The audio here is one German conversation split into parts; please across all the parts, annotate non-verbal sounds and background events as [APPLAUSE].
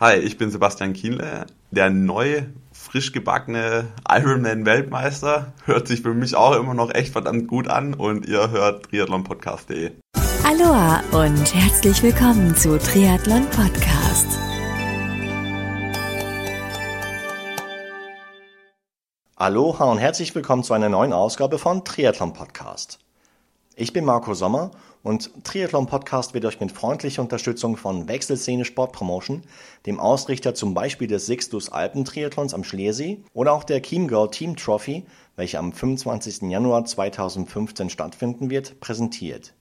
Hi, ich bin Sebastian Kienle, der neu frisch gebackene Ironman-Weltmeister. Hört sich für mich auch immer noch echt verdammt gut an und ihr hört triathlonpodcast.de. Aloha und herzlich willkommen zu Triathlon Podcast. Aloha und herzlich willkommen zu einer neuen Ausgabe von Triathlon Podcast. Ich bin Marco Sommer und Triathlon Podcast wird euch mit freundlicher Unterstützung von Wechselszene Sportpromotion, dem Ausrichter zum Beispiel des Sixtus Alpen Triathlons am Schliersee oder auch der Chiemgau Team Trophy, welche am 25. Januar 2015 stattfinden wird, präsentiert.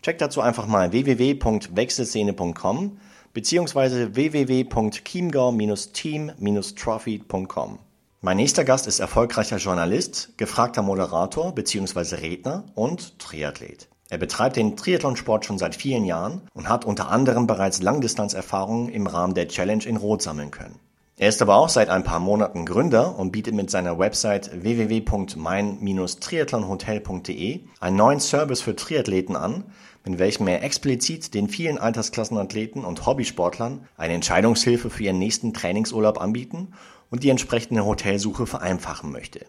Checkt dazu einfach mal www.wechselszene.com bzw. www.chiemgau-team-trophy.com. Mein nächster Gast ist erfolgreicher Journalist, gefragter Moderator bzw. Redner und Triathlet. Er betreibt den Triathlonsport schon seit vielen Jahren und hat unter anderem bereits Langdistanzerfahrungen im Rahmen der Challenge in Rot sammeln können. Er ist aber auch seit ein paar Monaten Gründer und bietet mit seiner Website www.mein-triathlonhotel.de einen neuen Service für Triathleten an, mit welchem er explizit den vielen Altersklassenathleten und Hobbysportlern eine Entscheidungshilfe für ihren nächsten Trainingsurlaub anbieten und die entsprechende Hotelsuche vereinfachen möchte.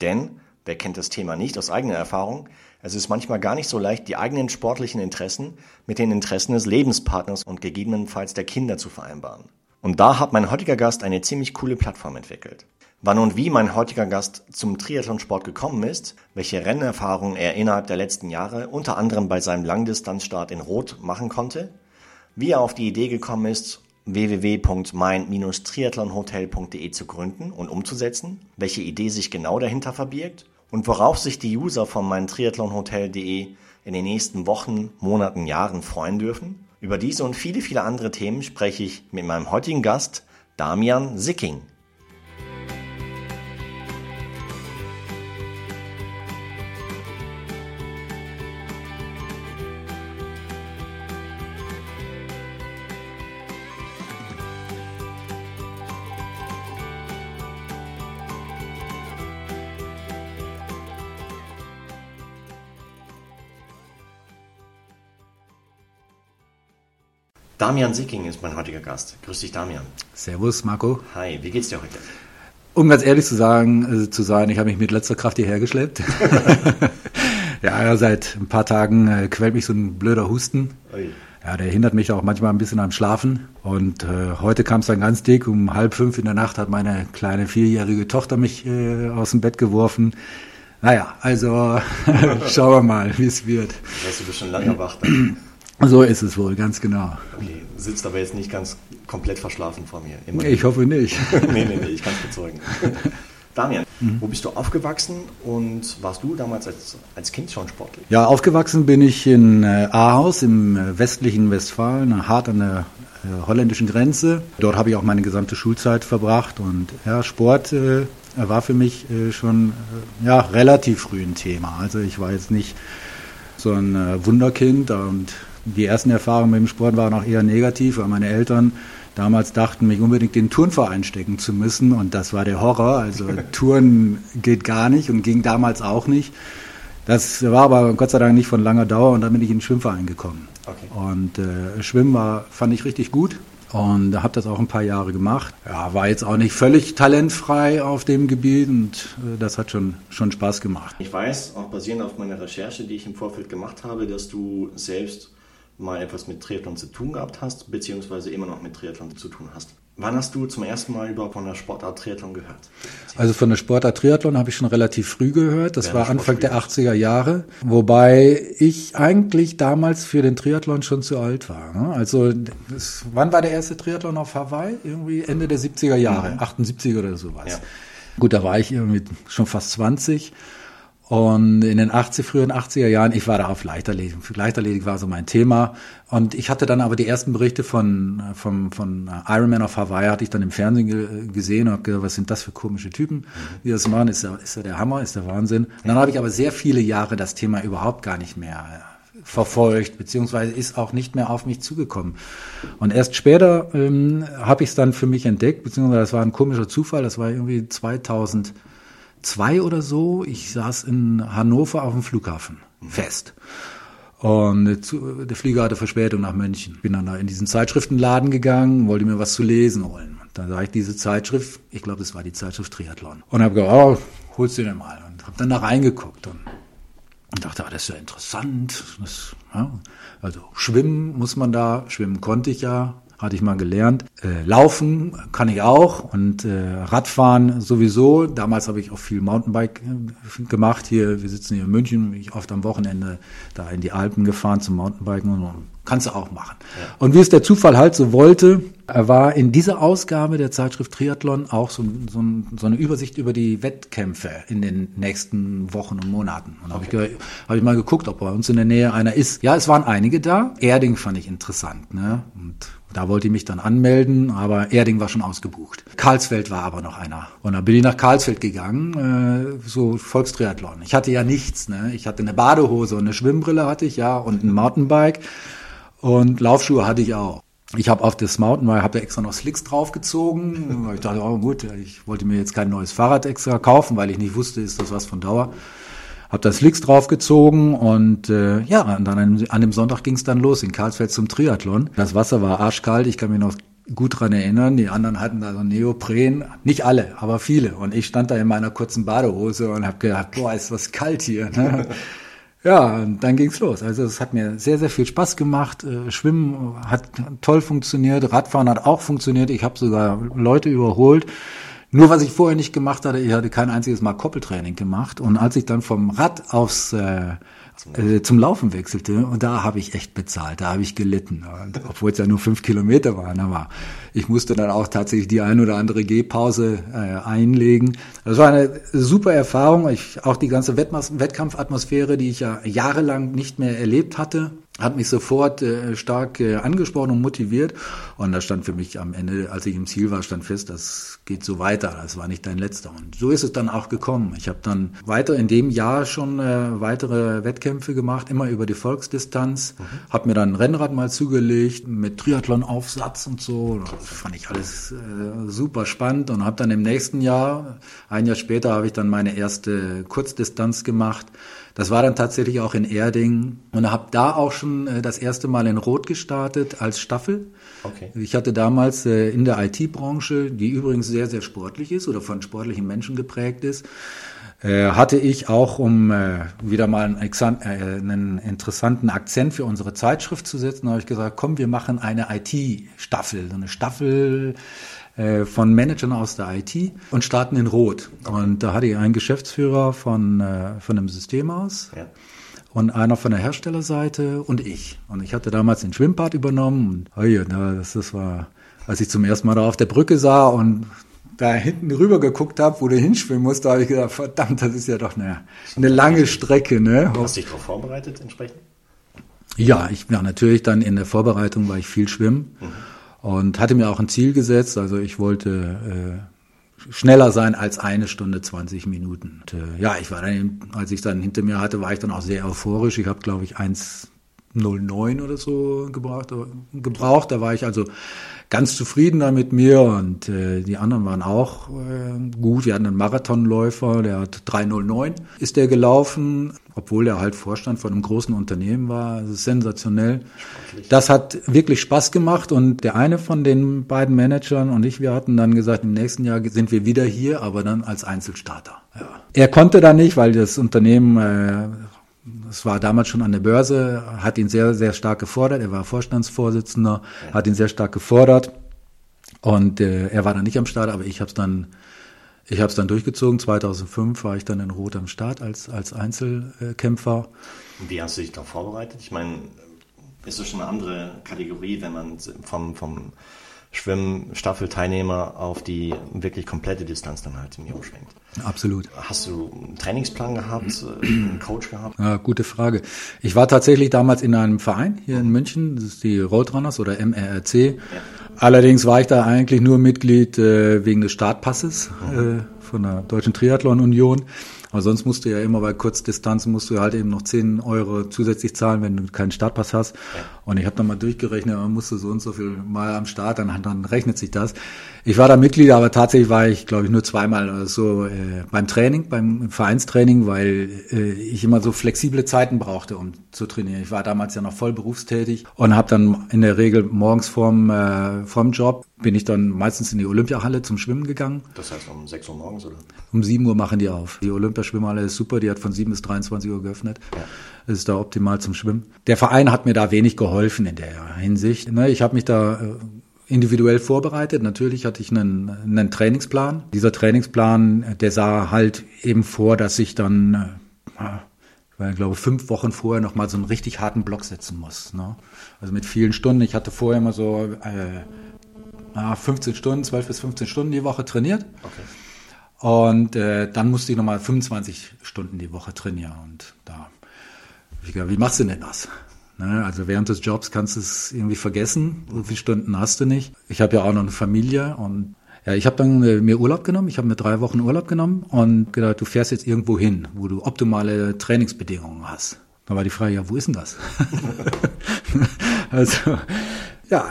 Denn, wer kennt das Thema nicht aus eigener Erfahrung, es ist manchmal gar nicht so leicht, die eigenen sportlichen Interessen mit den Interessen des Lebenspartners und gegebenenfalls der Kinder zu vereinbaren. Und da hat mein heutiger Gast eine ziemlich coole Plattform entwickelt. Wann und wie mein heutiger Gast zum Triathlonsport gekommen ist, welche Rennerfahrungen er innerhalb der letzten Jahre unter anderem bei seinem Langdistanzstart in Rot machen konnte, wie er auf die Idee gekommen ist, www.mein-triathlonhotel.de zu gründen und umzusetzen, welche Idee sich genau dahinter verbirgt und worauf sich die User von meintriathlonhotel.de in den nächsten Wochen, Monaten, Jahren freuen dürfen. Über diese und viele, viele andere Themen spreche ich mit meinem heutigen Gast Damian Sicking. Damian Sicking ist mein heutiger Gast. Grüß dich, Damian. Servus, Marco. Hi, wie geht's dir heute? Um ganz ehrlich zu sagen, äh, zu sein, ich habe mich mit letzter Kraft hierher geschleppt. [LAUGHS] ja, seit ein paar Tagen äh, quält mich so ein blöder Husten. Ui. Ja, der hindert mich auch manchmal ein bisschen am Schlafen. Und äh, heute kam es dann ganz dick. Um halb fünf in der Nacht hat meine kleine vierjährige Tochter mich äh, aus dem Bett geworfen. Naja, also [LAUGHS] schauen wir mal, wie es wird. Weißt du, bist schon lange wach. So ist es wohl, ganz genau. Okay, sitzt aber jetzt nicht ganz komplett verschlafen vor mir. Immerhin. Ich hoffe nicht. [LAUGHS] nee, nee, nee, ich kann es bezeugen. [LAUGHS] Damian, mhm. wo bist du aufgewachsen und warst du damals als, als Kind schon sportlich? Ja, aufgewachsen bin ich in äh, Ahaus im äh, westlichen Westfalen, hart an der äh, holländischen Grenze. Dort habe ich auch meine gesamte Schulzeit verbracht und ja, Sport äh, war für mich schon ja, relativ früh ein Thema. Also ich war jetzt nicht so ein Wunderkind und die ersten Erfahrungen mit dem Sport waren auch eher negativ, weil meine Eltern damals dachten, mich unbedingt in den Turnverein stecken zu müssen und das war der Horror. Also [LAUGHS] Touren geht gar nicht und ging damals auch nicht. Das war aber Gott sei Dank nicht von langer Dauer und dann bin ich in den Schwimmverein gekommen. Okay. Und äh, Schwimmen war, fand ich richtig gut und habe das auch ein paar Jahre gemacht. Ja, war jetzt auch nicht völlig talentfrei auf dem Gebiet und äh, das hat schon, schon Spaß gemacht. Ich weiß, auch basierend auf meiner Recherche, die ich im Vorfeld gemacht habe, dass du selbst mal etwas mit Triathlon zu tun gehabt hast, beziehungsweise immer noch mit Triathlon zu tun hast. Wann hast du zum ersten Mal überhaupt von der Sportart Triathlon gehört? Also von der Sportart Triathlon habe ich schon relativ früh gehört. Das ja, war Anfang der 80er Jahre, wobei ich eigentlich damals für den Triathlon schon zu alt war. Ne? Also das, wann war der erste Triathlon auf Hawaii? Irgendwie Ende der 70er Jahre, mhm. 78 oder sowas. Ja. Gut, da war ich irgendwie schon fast 20 und in den 80, frühen 80er Jahren, ich war da auf Leichtathletik. Leichtathletik war so mein Thema. Und ich hatte dann aber die ersten Berichte von, von, von Ironman auf Hawaii, hatte ich dann im Fernsehen ge gesehen und gedacht, was sind das für komische Typen, die das machen, ist ja, ist ja der Hammer, ist der Wahnsinn. Und dann habe ich aber sehr viele Jahre das Thema überhaupt gar nicht mehr verfolgt, beziehungsweise ist auch nicht mehr auf mich zugekommen. Und erst später ähm, habe ich es dann für mich entdeckt, beziehungsweise das war ein komischer Zufall, das war irgendwie 2000 zwei oder so. Ich saß in Hannover auf dem Flughafen fest. Und der Flieger hatte Verspätung nach München. Bin dann da in diesen Zeitschriftenladen gegangen, wollte mir was zu lesen holen. Und dann sah ich diese Zeitschrift, ich glaube, das war die Zeitschrift Triathlon. Und habe gesagt, oh, holst du dir mal. Und habe dann da reingeguckt und, und dachte, ah, das ist ja interessant. Das, ja, also schwimmen muss man da, schwimmen konnte ich ja, hatte ich mal gelernt. Äh, Laufen kann ich auch und äh, Radfahren sowieso. Damals habe ich auch viel Mountainbike äh, gemacht. Hier, wir sitzen hier in München, bin ich oft am Wochenende da in die Alpen gefahren zum Mountainbiken und kannst du auch machen. Ja. Und wie es der Zufall halt so wollte, war in dieser Ausgabe der Zeitschrift Triathlon auch so, so, so eine Übersicht über die Wettkämpfe in den nächsten Wochen und Monaten. Und okay. habe ich, hab ich mal geguckt, ob bei uns in der Nähe einer ist. Ja, es waren einige da. Erding fand ich interessant. Ne? Und da wollte ich mich dann anmelden, aber Erding war schon ausgebucht. Karlsfeld war aber noch einer. Und dann bin ich nach Karlsfeld gegangen, äh, so Volkstriathlon. Ich hatte ja nichts. Ne? Ich hatte eine Badehose und eine Schwimmbrille hatte ich ja und ein Mountainbike und Laufschuhe hatte ich auch. Ich habe auf das Mountainbike habe da extra noch Slicks draufgezogen. Ich dachte, oh gut, ich wollte mir jetzt kein neues Fahrrad extra kaufen, weil ich nicht wusste, ist das was von Dauer habe da Slicks draufgezogen und äh, ja, und dann an, an dem Sonntag ging es dann los in Karlsfeld zum Triathlon. Das Wasser war arschkalt, ich kann mich noch gut dran erinnern. Die anderen hatten da so Neopren, nicht alle, aber viele. Und ich stand da in meiner kurzen Badehose und habe gedacht, boah, ist was kalt hier. Ne? [LAUGHS] ja, und dann ging's los. Also es hat mir sehr, sehr viel Spaß gemacht. Äh, Schwimmen hat toll funktioniert, Radfahren hat auch funktioniert. Ich habe sogar Leute überholt. Nur was ich vorher nicht gemacht hatte, ich hatte kein einziges Mal Koppeltraining gemacht. Und als ich dann vom Rad aufs äh, äh, zum Laufen wechselte und da habe ich echt bezahlt, da habe ich gelitten, obwohl es ja nur fünf Kilometer waren, aber ich musste dann auch tatsächlich die ein oder andere Gehpause äh, einlegen. Das war eine super Erfahrung, ich, auch die ganze Wettkampfatmosphäre, die ich ja jahrelang nicht mehr erlebt hatte, hat mich sofort äh, stark äh, angesprochen und motiviert. Und da stand für mich am Ende, als ich im Ziel war, stand fest, das geht so weiter. Das war nicht dein letzter. Und so ist es dann auch gekommen. Ich habe dann weiter in dem Jahr schon äh, weitere Wettkämpfe gemacht, immer über die Volksdistanz. Mhm. Habe mir dann ein Rennrad mal zugelegt mit Triathlon-Aufsatz und so. Das fand ich alles äh, super spannend und habe dann im nächsten Jahr, ein Jahr später, habe ich dann meine erste Kurzdistanz gemacht das war dann tatsächlich auch in Erding und habe da auch schon äh, das erste Mal in Rot gestartet als Staffel. Okay. Ich hatte damals äh, in der IT-Branche, die übrigens sehr, sehr sportlich ist oder von sportlichen Menschen geprägt ist, äh, hatte ich auch, um wieder mal einen, interessanten Akzent für unsere Zeitschrift zu setzen, habe ich gesagt, komm, wir machen eine IT-Staffel, so eine Staffel äh, von Managern aus der IT und starten in Rot. Und da hatte ich einen Geschäftsführer von, äh, von einem Systemhaus. Ja. Und einer von der Herstellerseite und ich. Und ich hatte damals den Schwimmbad übernommen. Und oh ja, das, das war, als ich zum ersten Mal da auf der Brücke sah und da hinten rüber geguckt habe, wo du hinschwimmen musst, da habe ich gedacht, verdammt, das ist ja doch eine, eine lange Strecke. Ne? Hast du dich darauf vorbereitet entsprechend? Ja, ich war ja, natürlich dann in der Vorbereitung, war ich viel schwimmen. Mhm und hatte mir auch ein Ziel gesetzt. Also ich wollte äh, schneller sein als eine Stunde 20 Minuten. Und, äh, ja, ich war dann, als ich dann hinter mir hatte, war ich dann auch sehr euphorisch. Ich habe, glaube ich, 1,09 oder so gebraucht, gebraucht. Da war ich also ganz zufrieden da mit mir und äh, die anderen waren auch äh, gut. Wir hatten einen Marathonläufer, der hat 309 ist der gelaufen, obwohl er halt Vorstand von einem großen Unternehmen war. Das ist sensationell. Das hat wirklich Spaß gemacht und der eine von den beiden Managern und ich, wir hatten dann gesagt, im nächsten Jahr sind wir wieder hier, aber dann als Einzelstarter. Ja. Er konnte da nicht, weil das Unternehmen äh, es war damals schon an der Börse, hat ihn sehr, sehr stark gefordert. Er war Vorstandsvorsitzender, ja. hat ihn sehr stark gefordert. Und äh, er war dann nicht am Start, aber ich habe es dann, ich habe es dann durchgezogen. 2005 war ich dann in Rot am Start als als Einzelkämpfer. Wie hast du dich da vorbereitet? Ich meine, ist das schon eine andere Kategorie, wenn man vom vom Schwimmstaffelteilnehmer auf die wirklich komplette Distanz dann halt irgendwie umschwenkt. Absolut. Hast du einen Trainingsplan gehabt, äh, einen Coach gehabt? Ja, gute Frage. Ich war tatsächlich damals in einem Verein hier in München, das ist die Roadrunners oder MRRC. Ja. Allerdings war ich da eigentlich nur Mitglied äh, wegen des Startpasses mhm. äh, von der Deutschen Triathlon Union. Aber sonst musst du ja immer bei Kurzdistanzen musst du halt eben noch 10 Euro zusätzlich zahlen, wenn du keinen Startpass hast. Und ich habe dann mal durchgerechnet, man musste so und so viel Mal am Start, dann, dann rechnet sich das. Ich war da Mitglied, aber tatsächlich war ich, glaube ich, nur zweimal oder so äh, beim Training, beim Vereinstraining, weil äh, ich immer so flexible Zeiten brauchte, um zu trainieren. Ich war damals ja noch voll berufstätig und habe dann in der Regel morgens vorm, äh, vorm Job bin ich dann meistens in die Olympiahalle zum Schwimmen gegangen. Das heißt um 6 Uhr morgens, oder? Um 7 Uhr machen die auf. Die Olympiaschwimmhalle ist super, die hat von 7 bis 23 Uhr geöffnet. Ja. Das ist da optimal zum Schwimmen. Der Verein hat mir da wenig geholfen in der Hinsicht. Ne, ich habe mich da äh, individuell vorbereitet. Natürlich hatte ich einen, einen Trainingsplan. Dieser Trainingsplan, der sah halt eben vor, dass ich dann, äh, ich glaube, fünf Wochen vorher noch mal so einen richtig harten Block setzen muss. Ne? Also mit vielen Stunden. Ich hatte vorher immer so äh, 15 Stunden, 12 bis 15 Stunden die Woche trainiert. Okay. Und äh, dann musste ich nochmal 25 Stunden die Woche trainieren. Und da, wie, wie machst du denn das? Ne? Also während des Jobs kannst du es irgendwie vergessen. So viele Stunden hast du nicht. Ich habe ja auch noch eine Familie und ja, ich habe dann äh, mir Urlaub genommen. Ich habe mir drei Wochen Urlaub genommen und gedacht, du fährst jetzt irgendwo hin, wo du optimale Trainingsbedingungen hast. Da war die Frage, ja, wo ist denn das? [LAUGHS] also ja,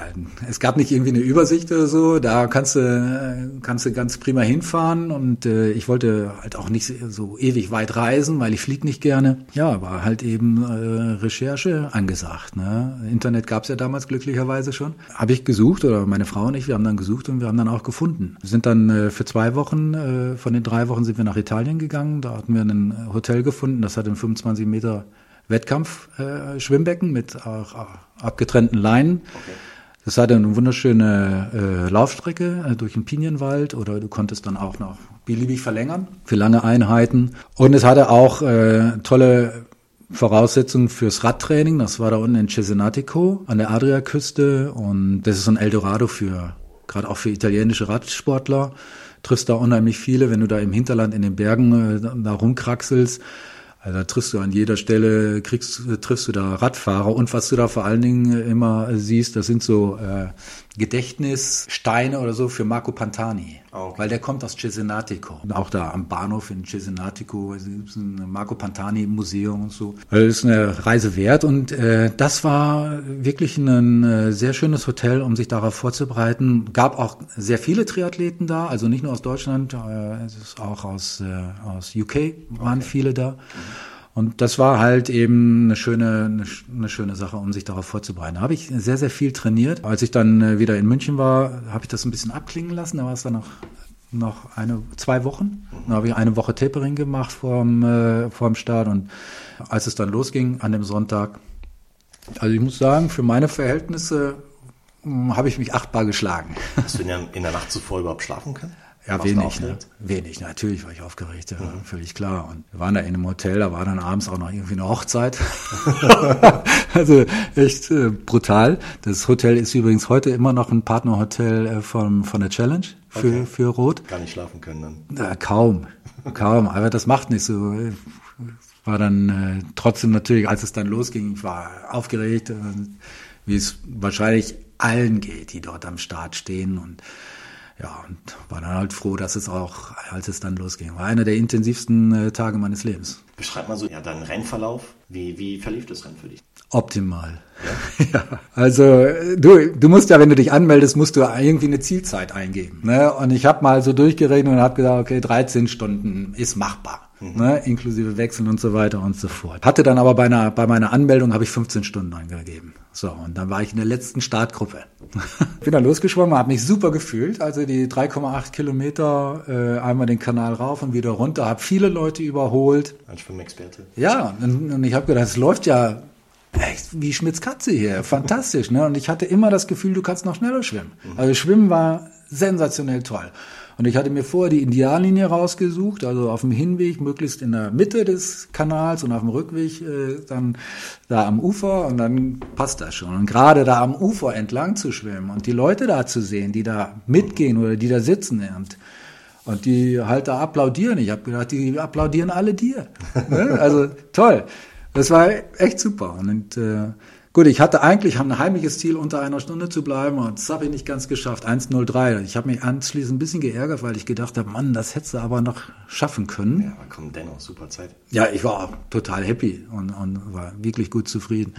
es gab nicht irgendwie eine Übersicht oder so. Da kannst du, kannst du ganz prima hinfahren und äh, ich wollte halt auch nicht so ewig weit reisen, weil ich fliege nicht gerne. Ja, war halt eben äh, Recherche angesagt. Ne? Internet gab's ja damals glücklicherweise schon. Habe ich gesucht oder meine Frau und ich, wir haben dann gesucht und wir haben dann auch gefunden. Wir sind dann äh, für zwei Wochen, äh, von den drei Wochen sind wir nach Italien gegangen. Da hatten wir ein Hotel gefunden, das hat einen 25 Meter Wettkampf-Schwimmbecken äh, mit auch, auch abgetrennten Leinen. Okay. Das hatte eine wunderschöne äh, Laufstrecke äh, durch den Pinienwald oder du konntest dann auch noch beliebig verlängern für lange Einheiten. Und es hatte auch äh, tolle Voraussetzungen fürs Radtraining. Das war da unten in Cesenatico an der Adriaküste und das ist ein Eldorado für gerade auch für italienische Radsportler. Triffst da unheimlich viele, wenn du da im Hinterland in den Bergen äh, da rumkraxelst also da triffst du an jeder Stelle, kriegst, triffst du da Radfahrer und was du da vor allen Dingen immer siehst, das sind so äh, Gedächtnissteine oder so für Marco Pantani. Ah, okay. Weil der kommt aus Cesenatico. Auch da am Bahnhof in Cesenatico ist ein Marco Pantani Museum und so. Das ist eine Reise wert und äh, das war wirklich ein äh, sehr schönes Hotel, um sich darauf vorzubereiten. Gab auch sehr viele Triathleten da, also nicht nur aus Deutschland, äh, es ist auch aus, äh, aus UK waren okay. viele da. Mhm. Und das war halt eben eine schöne, eine, schöne Sache, um sich darauf vorzubereiten. Da habe ich sehr, sehr viel trainiert. Als ich dann äh, wieder in München war, habe ich das ein bisschen abklingen lassen. Da war es dann noch, noch eine, zwei Wochen. Dann habe ich eine Woche Tapering gemacht vorm, äh, vorm Start. Und als es dann losging an dem Sonntag, also ich muss sagen, für meine Verhältnisse hm, habe ich mich achtbar geschlagen. Hast du in der, in der Nacht zuvor überhaupt schlafen können? Ja, wenig, ne? wenig. Natürlich war ich aufgeregt, ja, mhm. völlig klar. Und wir waren da in einem Hotel, da war dann abends auch noch irgendwie eine Hochzeit. [LAUGHS] also echt äh, brutal. Das Hotel ist übrigens heute immer noch ein Partnerhotel äh, von, von der Challenge für, okay. für Rot. Gar nicht schlafen können dann? Ja, kaum, kaum. Aber das macht nicht so. War dann äh, trotzdem natürlich, als es dann losging, ich war aufgeregt, äh, wie es wahrscheinlich allen geht, die dort am Start stehen und ja, und war dann halt froh, dass es auch, als es dann losging, war einer der intensivsten äh, Tage meines Lebens. Beschreib mal so ja, deinen Rennverlauf. Wie, wie verlief das Rennen für dich? Optimal. Ja. [LAUGHS] ja. Also du, du musst ja, wenn du dich anmeldest, musst du irgendwie eine Zielzeit eingeben. Ne? Und ich habe mal so durchgerechnet und habe gesagt, okay, 13 Stunden ist machbar mhm. ne, inklusive Wechseln und so weiter und so fort. Hatte dann aber bei, einer, bei meiner Anmeldung habe ich 15 Stunden eingegeben. So, und dann war ich in der letzten Startgruppe. [LAUGHS] Bin dann losgeschwommen, habe mich super gefühlt. Also die 3,8 Kilometer äh, einmal den Kanal rauf und wieder runter, habe viele Leute überholt. Als Schwimmexperte. Ja, und, und ich habe gedacht, es läuft ja echt wie Schmitz Katze hier. Fantastisch. Ne? Und ich hatte immer das Gefühl, du kannst noch schneller schwimmen. Mhm. Also Schwimmen war sensationell toll. Und ich hatte mir vorher die Ideallinie rausgesucht, also auf dem Hinweg möglichst in der Mitte des Kanals und auf dem Rückweg äh, dann da am Ufer und dann passt das schon. Und gerade da am Ufer entlang zu schwimmen und die Leute da zu sehen, die da mitgehen oder die da sitzen und und die halt da applaudieren. Ich habe gedacht, die applaudieren alle dir. Ne? Also toll. Das war echt super. Und äh, Gut, ich hatte eigentlich ein heimliches Ziel, unter einer Stunde zu bleiben und das habe ich nicht ganz geschafft. 1.03. Ich habe mich anschließend ein bisschen geärgert, weil ich gedacht habe, Mann, das hättest du aber noch schaffen können. Ja, aber komm, dennoch, super Zeit. Ja, ich war total happy und, und war wirklich gut zufrieden.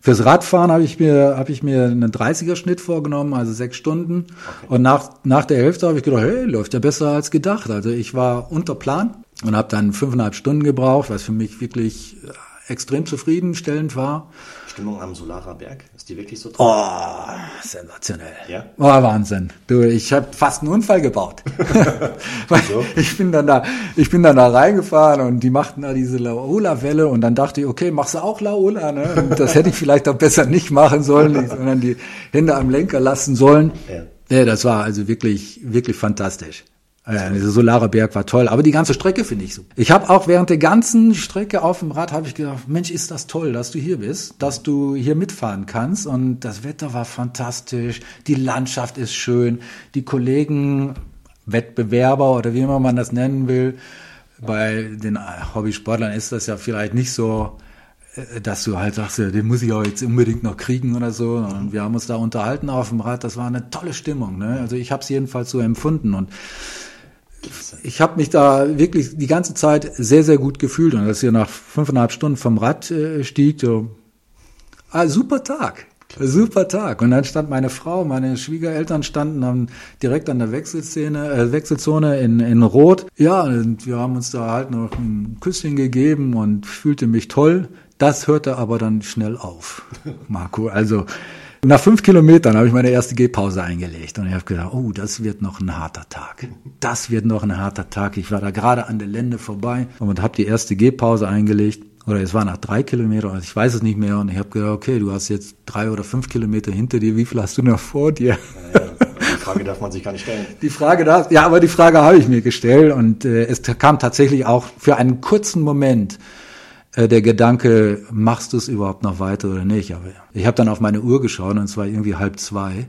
Fürs Radfahren habe ich mir habe ich mir einen 30er Schnitt vorgenommen, also sechs Stunden. Okay. Und nach nach der Hälfte habe ich gedacht, hey, läuft ja besser als gedacht. Also ich war unter Plan und habe dann fünfeinhalb Stunden gebraucht, was für mich wirklich extrem zufriedenstellend war. Stimmung am Solarer Berg, ist die wirklich so toll? Oh, sensationell. Ja? Oh, Wahnsinn. Du, ich habe fast einen Unfall gebaut. [LAUGHS] so? Ich bin dann da, ich bin dann da reingefahren und die machten da diese Laola-Welle und dann dachte ich, okay, machst du auch Laola, ne? Und das hätte ich vielleicht auch besser nicht machen sollen, sondern die Hände am Lenker lassen sollen. Ja. ja, das war also wirklich, wirklich fantastisch. Ja, dieser Solarer Berg war toll, aber die ganze Strecke finde ich so. Ich habe auch während der ganzen Strecke auf dem Rad habe ich gedacht, Mensch, ist das toll, dass du hier bist, dass du hier mitfahren kannst und das Wetter war fantastisch, die Landschaft ist schön, die Kollegen, Wettbewerber oder wie immer man das nennen will, bei den Hobbysportlern ist das ja vielleicht nicht so äh, dass du halt sagst, den muss ich auch jetzt unbedingt noch kriegen oder so. Und wir haben uns da unterhalten auf dem Rad. Das war eine tolle Stimmung. Ne? Also ich habe es jedenfalls so empfunden. Und ich habe mich da wirklich die ganze Zeit sehr, sehr gut gefühlt. Und als ihr nach fünfeinhalb Stunden vom Rad äh, stieg, so, ah, super Tag. Super Tag. Und dann stand meine Frau, meine Schwiegereltern standen dann direkt an der Wechselszene, äh, Wechselzone in, in Rot. Ja, und wir haben uns da halt noch ein Küsschen gegeben und fühlte mich toll. Das hörte aber dann schnell auf, Marco. Also nach fünf Kilometern habe ich meine erste Gehpause eingelegt und ich habe gedacht, oh, das wird noch ein harter Tag. Das wird noch ein harter Tag. Ich war da gerade an der Lände vorbei und habe die erste Gehpause eingelegt. Oder es war nach drei Kilometern, also ich weiß es nicht mehr. Und ich habe gedacht, okay, du hast jetzt drei oder fünf Kilometer hinter dir. Wie viel hast du noch vor dir? Ja, die Frage darf man sich gar nicht stellen. Die Frage darf, ja, aber die Frage habe ich mir gestellt und äh, es kam tatsächlich auch für einen kurzen Moment der Gedanke, machst du es überhaupt noch weiter oder nicht? Aber ich habe dann auf meine Uhr geschaut und es war irgendwie halb zwei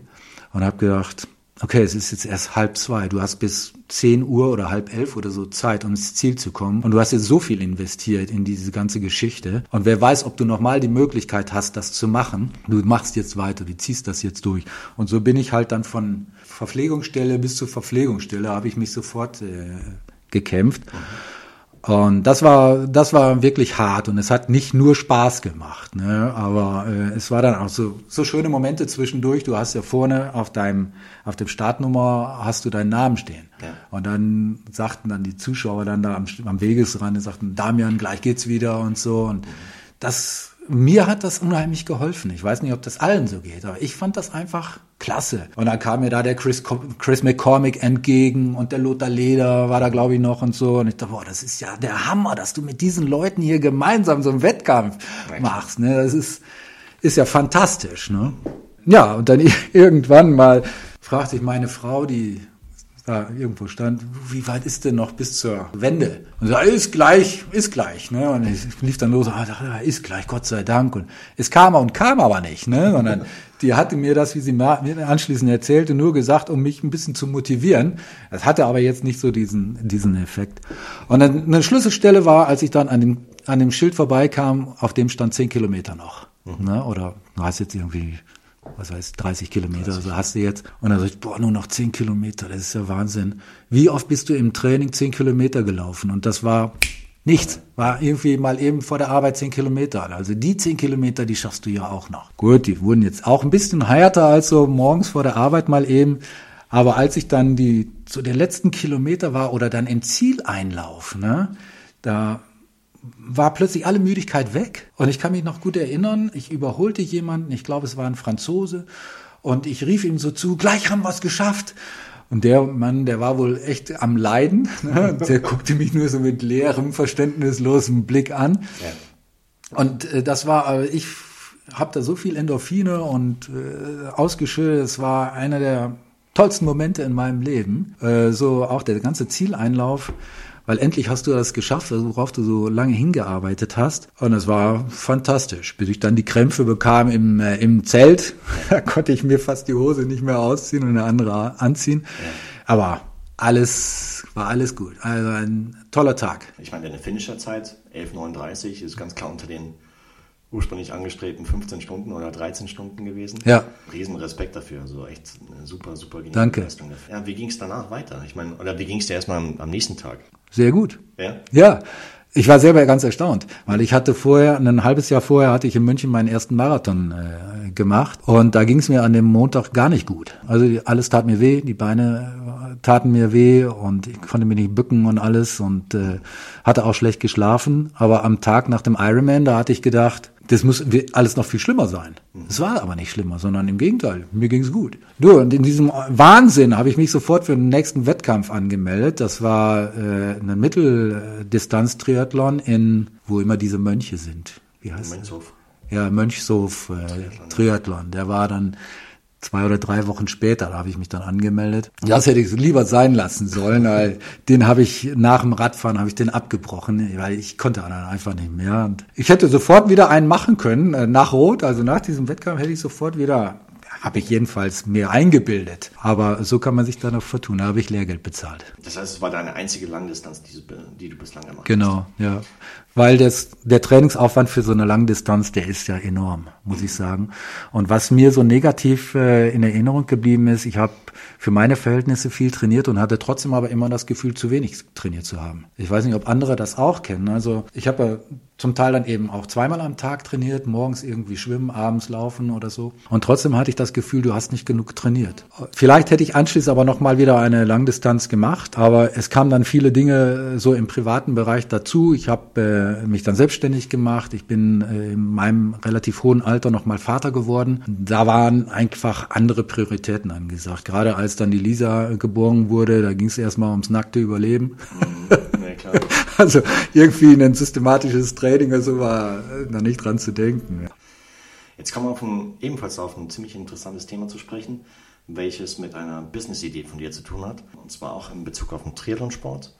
und habe gedacht, okay, es ist jetzt erst halb zwei. Du hast bis zehn Uhr oder halb elf oder so Zeit, um ins Ziel zu kommen. Und du hast jetzt so viel investiert in diese ganze Geschichte. Und wer weiß, ob du nochmal die Möglichkeit hast, das zu machen. Du machst jetzt weiter, du ziehst das jetzt durch. Und so bin ich halt dann von Verpflegungsstelle bis zur Verpflegungsstelle, habe ich mich sofort äh, gekämpft. Mhm. Und das war, das war wirklich hart und es hat nicht nur Spaß gemacht, ne? aber äh, es war dann auch so, so schöne Momente zwischendurch. Du hast ja vorne auf deinem, auf dem Startnummer hast du deinen Namen stehen. Ja. Und dann sagten dann die Zuschauer dann da am, am Wegesrand, sagten, Damian, gleich geht's wieder und so. Und das mir hat das unheimlich geholfen. Ich weiß nicht, ob das allen so geht, aber ich fand das einfach klasse. Und dann kam mir da der Chris, Chris McCormick entgegen und der Lothar Leder war da, glaube ich, noch und so. Und ich dachte, boah, das ist ja der Hammer, dass du mit diesen Leuten hier gemeinsam so einen Wettkampf machst. Ne? Das ist, ist ja fantastisch. Ne? Ja, und dann [LAUGHS] irgendwann mal fragte ich meine Frau, die da irgendwo stand, wie weit ist denn noch bis zur Wende? Und so, ist gleich, ist gleich, ne? Und ich lief dann los, ah, ist gleich, Gott sei Dank. Und es kam und kam aber nicht, ne? Sondern die hatte mir das, wie sie mir anschließend erzählte, nur gesagt, um mich ein bisschen zu motivieren. Das hatte aber jetzt nicht so diesen, diesen Effekt. Und dann eine Schlüsselstelle war, als ich dann an dem, an dem Schild vorbeikam, auf dem stand zehn Kilometer noch. Mhm. Ne? Oder du hast jetzt irgendwie was heißt 30 Kilometer, 30. also hast du jetzt. Und dann sag ich, boah, nur noch 10 Kilometer, das ist ja Wahnsinn. Wie oft bist du im Training 10 Kilometer gelaufen? Und das war nichts. War irgendwie mal eben vor der Arbeit 10 Kilometer. Also die 10 Kilometer, die schaffst du ja auch noch. Gut, die wurden jetzt auch ein bisschen härter als so morgens vor der Arbeit mal eben. Aber als ich dann die, zu so den letzten Kilometer war oder dann im Zieleinlauf, ne, da war plötzlich alle Müdigkeit weg. Und ich kann mich noch gut erinnern, ich überholte jemanden, ich glaube, es war ein Franzose, und ich rief ihm so zu, gleich haben wir es geschafft. Und der Mann, der war wohl echt am Leiden. [LAUGHS] Ne? Der guckte mich nur so mit leerem, verständnislosem Blick an. Ja. Und äh, das war, äh, ich habe da so viel Endorphine und äh, ausgeschüttet. Es war einer der tollsten Momente in meinem Leben. Äh, so auch der ganze Zieleinlauf weil endlich hast du das geschafft, worauf du so lange hingearbeitet hast. Und es war fantastisch, bis ich dann die Krämpfe bekam im, äh, im Zelt. [LAUGHS] da konnte ich mir fast die Hose nicht mehr ausziehen und eine andere anziehen. Ja. Aber alles war alles gut. Also ein toller Tag. Ich meine, deine Finisherzeit 11,39 ist ganz klar unter den ursprünglich angestrebten 15 Stunden oder 13 Stunden gewesen. Ja. Riesen Respekt dafür. Also echt eine super, super geniale Danke. Leistung. Ja, wie ging es danach weiter? Ich meine, oder wie ging es dir erstmal am, am nächsten Tag? Sehr gut. Ja? Ja, ich war selber ganz erstaunt, weil ich hatte vorher, ein halbes Jahr vorher hatte ich in München meinen ersten Marathon äh, gemacht und da ging es mir an dem Montag gar nicht gut. Also alles tat mir weh, die Beine äh, taten mir weh und ich konnte mich nicht bücken und alles und äh, hatte auch schlecht geschlafen. Aber am Tag nach dem Ironman, da hatte ich gedacht, das muss alles noch viel schlimmer sein. Es war aber nicht schlimmer, sondern im Gegenteil, mir ging es gut. Du, und in diesem Wahnsinn habe ich mich sofort für den nächsten Wettkampf angemeldet. Das war äh, ein Mitteldistanz-Triathlon in, wo immer diese Mönche sind. Wie heißt das? Mönchshof. Ja, Mönchshof äh, Triathlon. Der war dann zwei oder drei Wochen später, da habe ich mich dann angemeldet. Das hätte ich lieber sein lassen sollen, [LAUGHS] weil den habe ich nach dem Radfahren habe ich den abgebrochen, weil ich konnte einfach nicht mehr. Und ich hätte sofort wieder einen machen können äh, nach Rot, also nach diesem Wettkampf hätte ich sofort wieder habe ich jedenfalls mir eingebildet. Aber so kann man sich da noch vertun. Da habe ich Lehrgeld bezahlt. Das heißt, es war deine einzige Langdistanz, die, die du bislang gemacht hast. Genau, ja. Weil das, der Trainingsaufwand für so eine Langdistanz, der ist ja enorm, muss ich sagen. Und was mir so negativ äh, in Erinnerung geblieben ist, ich habe für meine Verhältnisse viel trainiert und hatte trotzdem aber immer das Gefühl, zu wenig trainiert zu haben. Ich weiß nicht, ob andere das auch kennen. Also ich habe zum Teil dann eben auch zweimal am Tag trainiert, morgens irgendwie schwimmen, abends laufen oder so. Und trotzdem hatte ich das Gefühl, du hast nicht genug trainiert. Vielleicht hätte ich anschließend aber noch mal wieder eine Langdistanz gemacht, aber es kamen dann viele Dinge so im privaten Bereich dazu. Ich habe äh, mich dann selbstständig gemacht. Ich bin äh, in meinem relativ hohen Alter noch mal Vater geworden. Da waren einfach andere Prioritäten angesagt. Gerade als dann die Lisa geboren wurde, da ging es erstmal ums nackte Überleben. Nee, klar. [LAUGHS] Also irgendwie ein systematisches Training, also war da nicht dran zu denken. Jetzt kommen wir auf ein, ebenfalls auf ein ziemlich interessantes Thema zu sprechen, welches mit einer Business-Idee von dir zu tun hat. Und zwar auch in Bezug auf den Triathlonsport.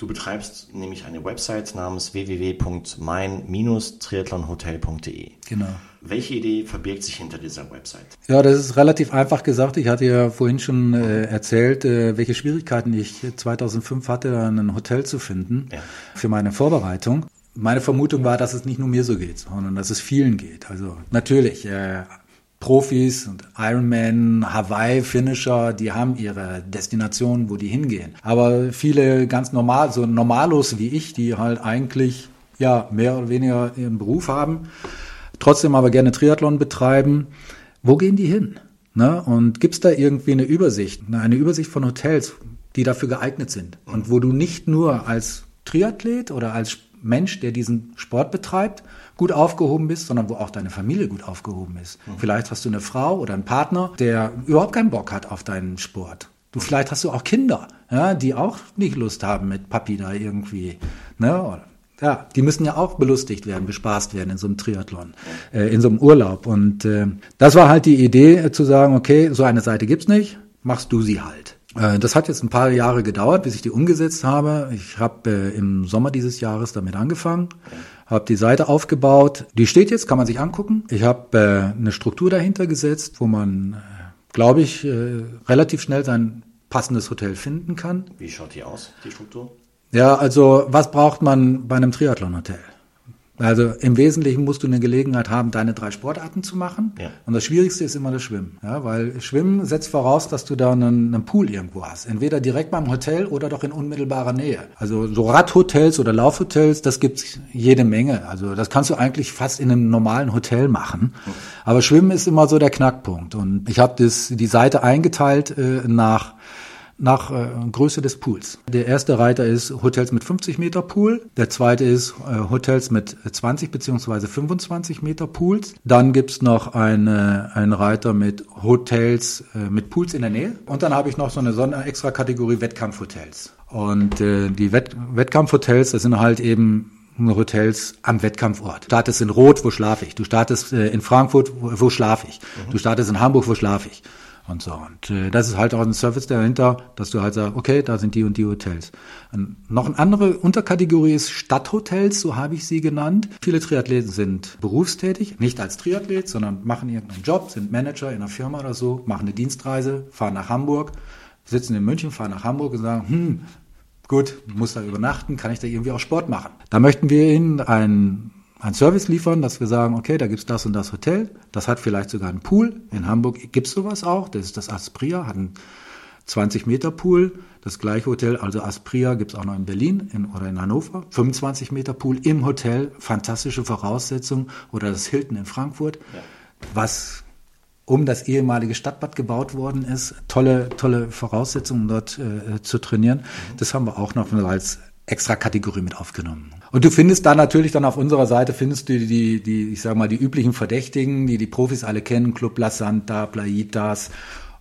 Du betreibst nämlich eine Website namens www.mein-triathlonhotel.de. Genau. Welche Idee verbirgt sich hinter dieser Website? Ja, das ist relativ einfach gesagt. Ich hatte ja vorhin schon äh, erzählt, äh, welche Schwierigkeiten ich 2005 hatte, ein Hotel zu finden Ja. für meine Vorbereitung. Meine Vermutung war, dass es nicht nur mir so geht, sondern dass es vielen geht. Also natürlich, äh, Profis und Ironman, Hawaii, Finisher, die haben ihre Destination, wo die hingehen. Aber viele ganz normal, so Normalos wie ich, die halt eigentlich ja mehr oder weniger ihren Beruf haben, trotzdem aber gerne Triathlon betreiben, wo gehen die hin? Ne? Und gibt's da irgendwie eine Übersicht, ne? eine Übersicht von Hotels, die dafür geeignet sind und wo du nicht nur als Triathlet oder als Mensch, der diesen Sport betreibt, gut aufgehoben bist, sondern wo auch deine Familie gut aufgehoben ist. Vielleicht hast du eine Frau oder einen Partner, der überhaupt keinen Bock hat auf deinen Sport. Du vielleicht hast du auch Kinder, ja, die auch nicht Lust haben mit Papi da irgendwie, ne? Ja, die müssen ja auch belustigt werden, bespaßt werden in so einem Triathlon, äh, in so einem Urlaub. Und äh, das war halt die Idee, äh, zu sagen, okay, so eine Seite gibt's nicht, machst du sie halt. Äh, Das hat jetzt ein paar Jahre gedauert, bis ich die umgesetzt habe. Ich habe äh, im Sommer dieses Jahres damit angefangen, habe die Seite aufgebaut. Die steht jetzt, kann man sich angucken. Ich habe äh, eine Struktur dahinter gesetzt, wo man, äh, glaube ich, äh, relativ schnell sein passendes Hotel finden kann. Wie schaut die aus, die Struktur? Ja, also was braucht man bei einem Triathlon-Hotel? Also im Wesentlichen musst du eine Gelegenheit haben, deine drei Sportarten zu machen. Ja. Und das Schwierigste ist immer das Schwimmen. Ja, weil Schwimmen setzt voraus, dass du da einen, einen Pool irgendwo hast. Entweder direkt beim Hotel oder doch in unmittelbarer Nähe. Also so Radhotels oder Laufhotels, das gibt's jede Menge. Also das kannst du eigentlich fast in einem normalen Hotel machen. Aber Schwimmen ist immer so der Knackpunkt. Und ich habe das die Seite eingeteilt äh, nach nach äh, Größe des Pools. Der erste Reiter ist Hotels mit 50 Meter Pool, der zweite ist äh, Hotels mit 20 beziehungsweise 25 Meter Pools. Dann gibt's noch eine, einen Reiter mit Hotels äh, mit Pools in der Nähe. Und dann habe ich noch so eine Sonder extra Kategorie Wettkampfhotels. Und äh, die Wett Wettkampfhotels, das sind halt eben Hotels am Wettkampfort. Du startest in Rot, wo schlafe ich? Du startest äh, in Frankfurt, wo, wo schlafe ich? Du startest in Hamburg, wo schlafe ich? Und so. Und äh, das ist halt auch ein Service dahinter, dass du halt sagst, okay, da sind die und die Hotels. Und noch eine andere Unterkategorie ist Stadthotels, so habe ich sie genannt. Viele Triathleten sind berufstätig, nicht als Triathlet, sondern machen irgendeinen Job, sind Manager in einer Firma oder so, machen eine Dienstreise, fahren nach Hamburg, sitzen in München, fahren nach Hamburg und sagen, hm, gut, muss da übernachten, kann ich da irgendwie auch Sport machen. Da möchten wir Ihnen ein einen Service liefern, dass wir sagen, okay, da gibt's das und das Hotel, das hat vielleicht sogar einen Pool. In Hamburg gibt's sowas auch, das ist das Aspria, hat einen 20 Meter Pool. Das gleiche Hotel, also Aspria, gibt's auch noch in Berlin in, oder in Hannover. 25 Meter Pool im Hotel, fantastische Voraussetzungen. Oder das Hilton in Frankfurt, ja. was um das ehemalige Stadtbad gebaut worden ist. Tolle, tolle Voraussetzungen dort äh, zu trainieren. Mhm. Das haben wir auch noch als extra Kategorie mit aufgenommen. Und du findest da natürlich dann auf unserer Seite findest du die, die, ich sag mal, die üblichen Verdächtigen, die die Profis alle kennen, Club La Santa, Plaitas,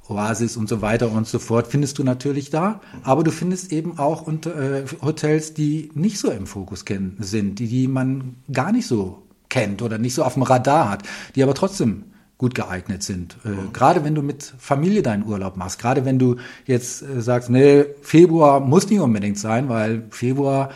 Oasis und so weiter und so fort, findest du natürlich da. Aber du findest eben auch unter, äh, Hotels, die nicht so im Fokus kennen, sind, die, die man gar nicht so kennt oder nicht so auf dem Radar hat, die aber trotzdem gut geeignet sind. Äh, mhm. Gerade wenn du mit Familie deinen Urlaub machst, gerade wenn du jetzt äh, sagst, nee, Februar muss nicht unbedingt sein, weil Februar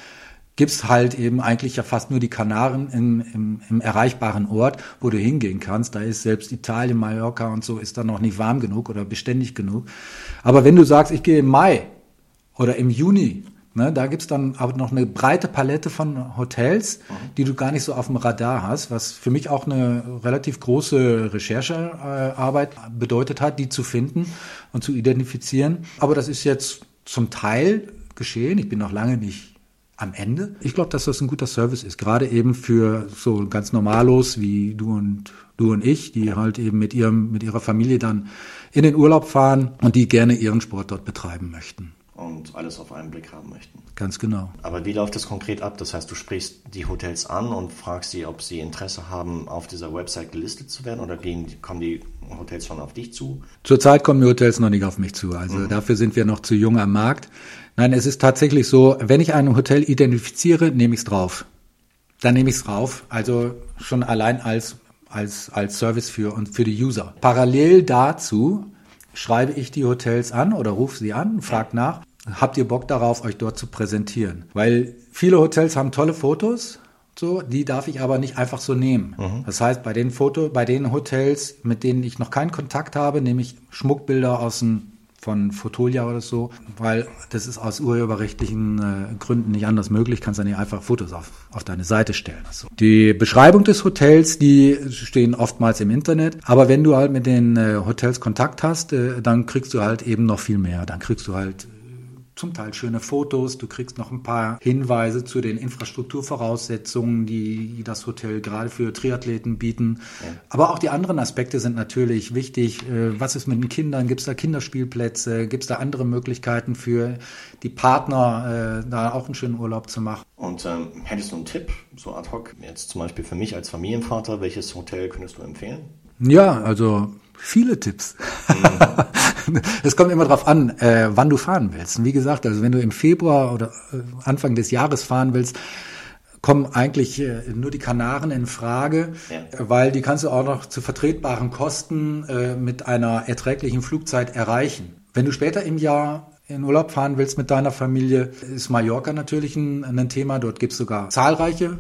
gibt's halt eben eigentlich ja fast nur die Kanaren im, im, im erreichbaren Ort, wo du hingehen kannst. Da ist selbst Italien, Mallorca und so ist dann noch nicht warm genug oder beständig genug. Aber wenn du sagst, ich gehe im Mai oder im Juni, ne, da gibt's dann aber noch eine breite Palette von Hotels, mhm. die du gar nicht so auf dem Radar hast, was für mich auch eine relativ große Recherchearbeit bedeutet hat, die zu finden und zu identifizieren. Aber das ist jetzt zum Teil geschehen. Ich bin noch lange nicht am Ende. Ich glaube, dass das ein guter Service ist, gerade eben für so ganz Normalos wie du und du und ich, die halt eben mit ihrem mit ihrer Familie dann in den Urlaub fahren und die gerne ihren Sport dort betreiben möchten und alles auf einen Blick haben möchten. Ganz genau. Aber wie läuft das konkret ab? Das heißt, du sprichst die Hotels an und fragst sie, ob sie Interesse haben, auf dieser Website gelistet zu werden oder gehen, kommen die Hotels schon auf dich zu? Zurzeit kommen die Hotels noch nicht auf mich zu. Also mhm. dafür sind wir noch zu jung am Markt. Nein, es ist tatsächlich so, wenn ich ein Hotel identifiziere, nehme ich es drauf. Dann nehme ich es drauf. Also schon allein als, als, als Service für, und für die User. Parallel dazu schreibe ich die Hotels an oder rufe sie an, frage nach, habt ihr Bock darauf, euch dort zu präsentieren? Weil viele Hotels haben tolle Fotos, so, die darf ich aber nicht einfach so nehmen. Mhm. Das heißt, bei den Foto, bei den Hotels, mit denen ich noch keinen Kontakt habe, nehme ich Schmuckbilder aus dem von Fotolia oder so, weil das ist aus urheberrechtlichen äh, Gründen nicht anders möglich, kannst dann nicht einfach Fotos auf, auf deine Seite stellen. Also die Beschreibung des Hotels, die stehen oftmals im Internet, aber wenn du halt mit den äh, Hotels Kontakt hast, äh, dann kriegst du halt eben noch viel mehr. Dann kriegst du halt zum Teil schöne Fotos, du kriegst noch ein paar Hinweise zu den Infrastrukturvoraussetzungen, die das Hotel gerade für Triathleten bieten. Ja. Aber auch die anderen Aspekte sind natürlich wichtig. Äh, was ist mit den Kindern? Gibt es da Kinderspielplätze? Gibt es da andere Möglichkeiten für die Partner, äh, da auch einen schönen Urlaub zu machen? Und ähm, hättest du einen Tipp, so ad hoc, jetzt zum Beispiel für mich als Familienvater, welches Hotel könntest du empfehlen? Ja, also viele Tipps. [LAUGHS] [LAUGHS] Es kommt immer darauf an, äh, wann du fahren willst. Und wie gesagt, also wenn du im Februar oder äh, Anfang des Jahres fahren willst, kommen eigentlich äh, nur die Kanaren in Frage, ja. weil die kannst du auch noch zu vertretbaren Kosten äh, mit einer erträglichen Flugzeit erreichen. Wenn du später im Jahr in Urlaub fahren willst mit deiner Familie, ist Mallorca natürlich ein, ein Thema. Dort gibt es sogar zahlreiche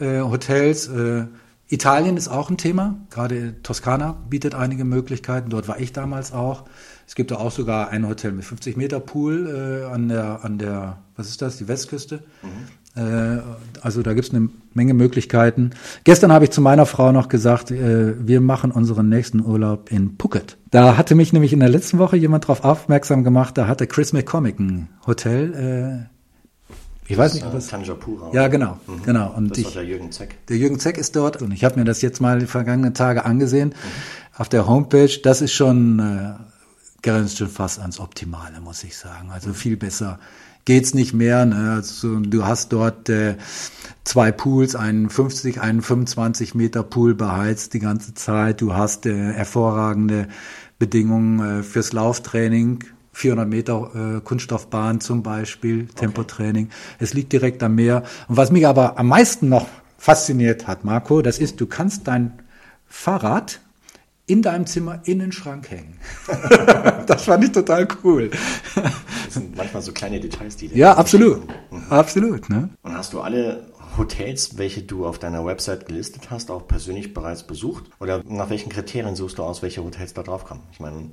äh, Hotels. Äh, Italien ist auch ein Thema. Gerade Toskana bietet einige Möglichkeiten. Dort war ich damals auch. Es gibt da auch sogar ein Hotel mit 50 Meter Pool äh, an der, an der, was ist das, die Westküste. Mhm. Äh, also da gibt es eine Menge Möglichkeiten. Gestern habe ich zu meiner Frau noch gesagt, äh, wir machen unseren nächsten Urlaub in Phuket. Da hatte mich nämlich in der letzten Woche jemand darauf aufmerksam gemacht, da hatte Chris McCormick ein Hotel äh, ich weiß nicht, ob das. Tanjapura. Ja, genau, mhm. genau. Und das ich, war der Jürgen Zeck. Der Jürgen Zeck ist dort und ich habe mir das jetzt mal die vergangenen Tage angesehen mhm. auf der Homepage. Das ist schon äh, grenzt schon fast ans Optimale, muss ich sagen. Also viel besser geht's nicht mehr. Ne? Also, du hast dort äh, zwei Pools, einen 50, einen 25 Meter Pool beheizt die ganze Zeit. Du hast äh, hervorragende Bedingungen äh, fürs Lauftraining 400 Meter äh, Kunststoffbahn zum Beispiel, okay. Tempotraining. Es liegt direkt am Meer. Und was mich aber am meisten noch fasziniert hat, Marco, das ist, du kannst dein Fahrrad in deinem Zimmer in den Schrank hängen. [LAUGHS] das fand ich total cool. Das sind manchmal so kleine Details, die. Ja, absolut. Mhm. Absolut. Ne? Und hast du alle Hotels, welche du auf deiner Website gelistet hast, auch persönlich bereits besucht? Oder nach welchen Kriterien suchst du aus, welche Hotels da drauf kommen? Ich meine,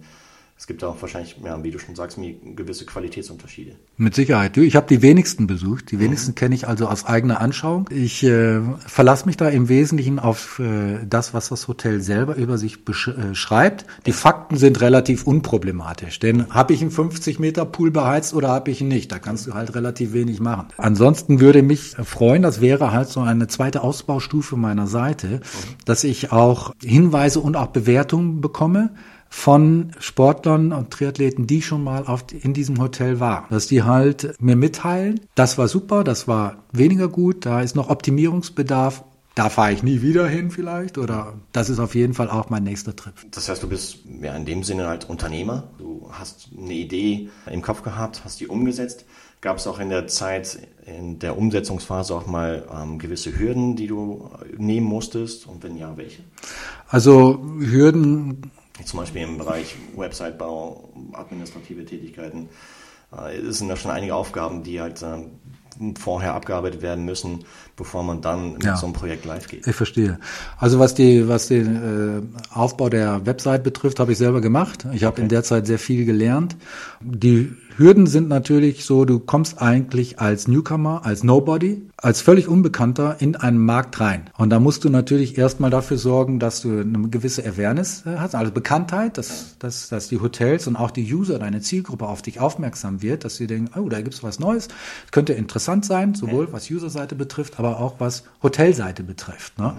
es gibt auch wahrscheinlich, ja, wie du schon sagst, gewisse Qualitätsunterschiede. Mit Sicherheit. Ich habe die wenigsten besucht. Die wenigsten mhm. kenne ich also aus eigener Anschauung. Ich äh, verlasse mich da im Wesentlichen auf äh, das, was das Hotel selber über sich beschreibt. Äh, die Fakten sind relativ unproblematisch. Denn habe ich einen 50 Meter Pool beheizt oder habe ich ihn nicht? Da kannst du halt relativ wenig machen. Ansonsten würde mich freuen, das wäre halt so eine zweite Ausbaustufe meiner Seite, mhm. dass ich auch Hinweise und auch Bewertungen bekomme von Sportlern und Triathleten, die schon mal auf, in diesem Hotel waren. Dass die halt mir mitteilen, das war super, das war weniger gut, da ist noch Optimierungsbedarf. Da fahre ich nie wieder hin vielleicht oder das ist auf jeden Fall auch mein nächster Trip. Das heißt, du bist ja in dem Sinne halt Unternehmer. Du hast eine Idee im Kopf gehabt, hast die umgesetzt. Gab es auch in der Zeit in der Umsetzungsphase auch mal ähm, gewisse Hürden, die du nehmen musstest? Und wenn ja, welche? Also Hürden zum Beispiel im Bereich Websitebau, administrative Tätigkeiten. Äh, es sind da schon einige Aufgaben, die halt äh, vorher abgearbeitet werden müssen, bevor man dann mit ja. so einem Projekt live geht. Ich verstehe. Also was die was den äh, Aufbau der Website betrifft, habe ich selber gemacht. Ich habe okay. in der Zeit sehr viel gelernt. Die Hürden sind natürlich so, du kommst eigentlich als Newcomer, als Nobody, als völlig Unbekannter in einen Markt rein. Und da musst du natürlich erstmal dafür sorgen, dass du eine gewisse Awareness äh, hast, also Bekanntheit, dass, dass, dass die Hotels und auch die User, deine Zielgruppe auf dich aufmerksam wird, dass sie denken, oh, da gibt's was Neues, könnte interessant sein, sowohl was Userseite betrifft, aber auch was Hotelseite betrifft. Ne?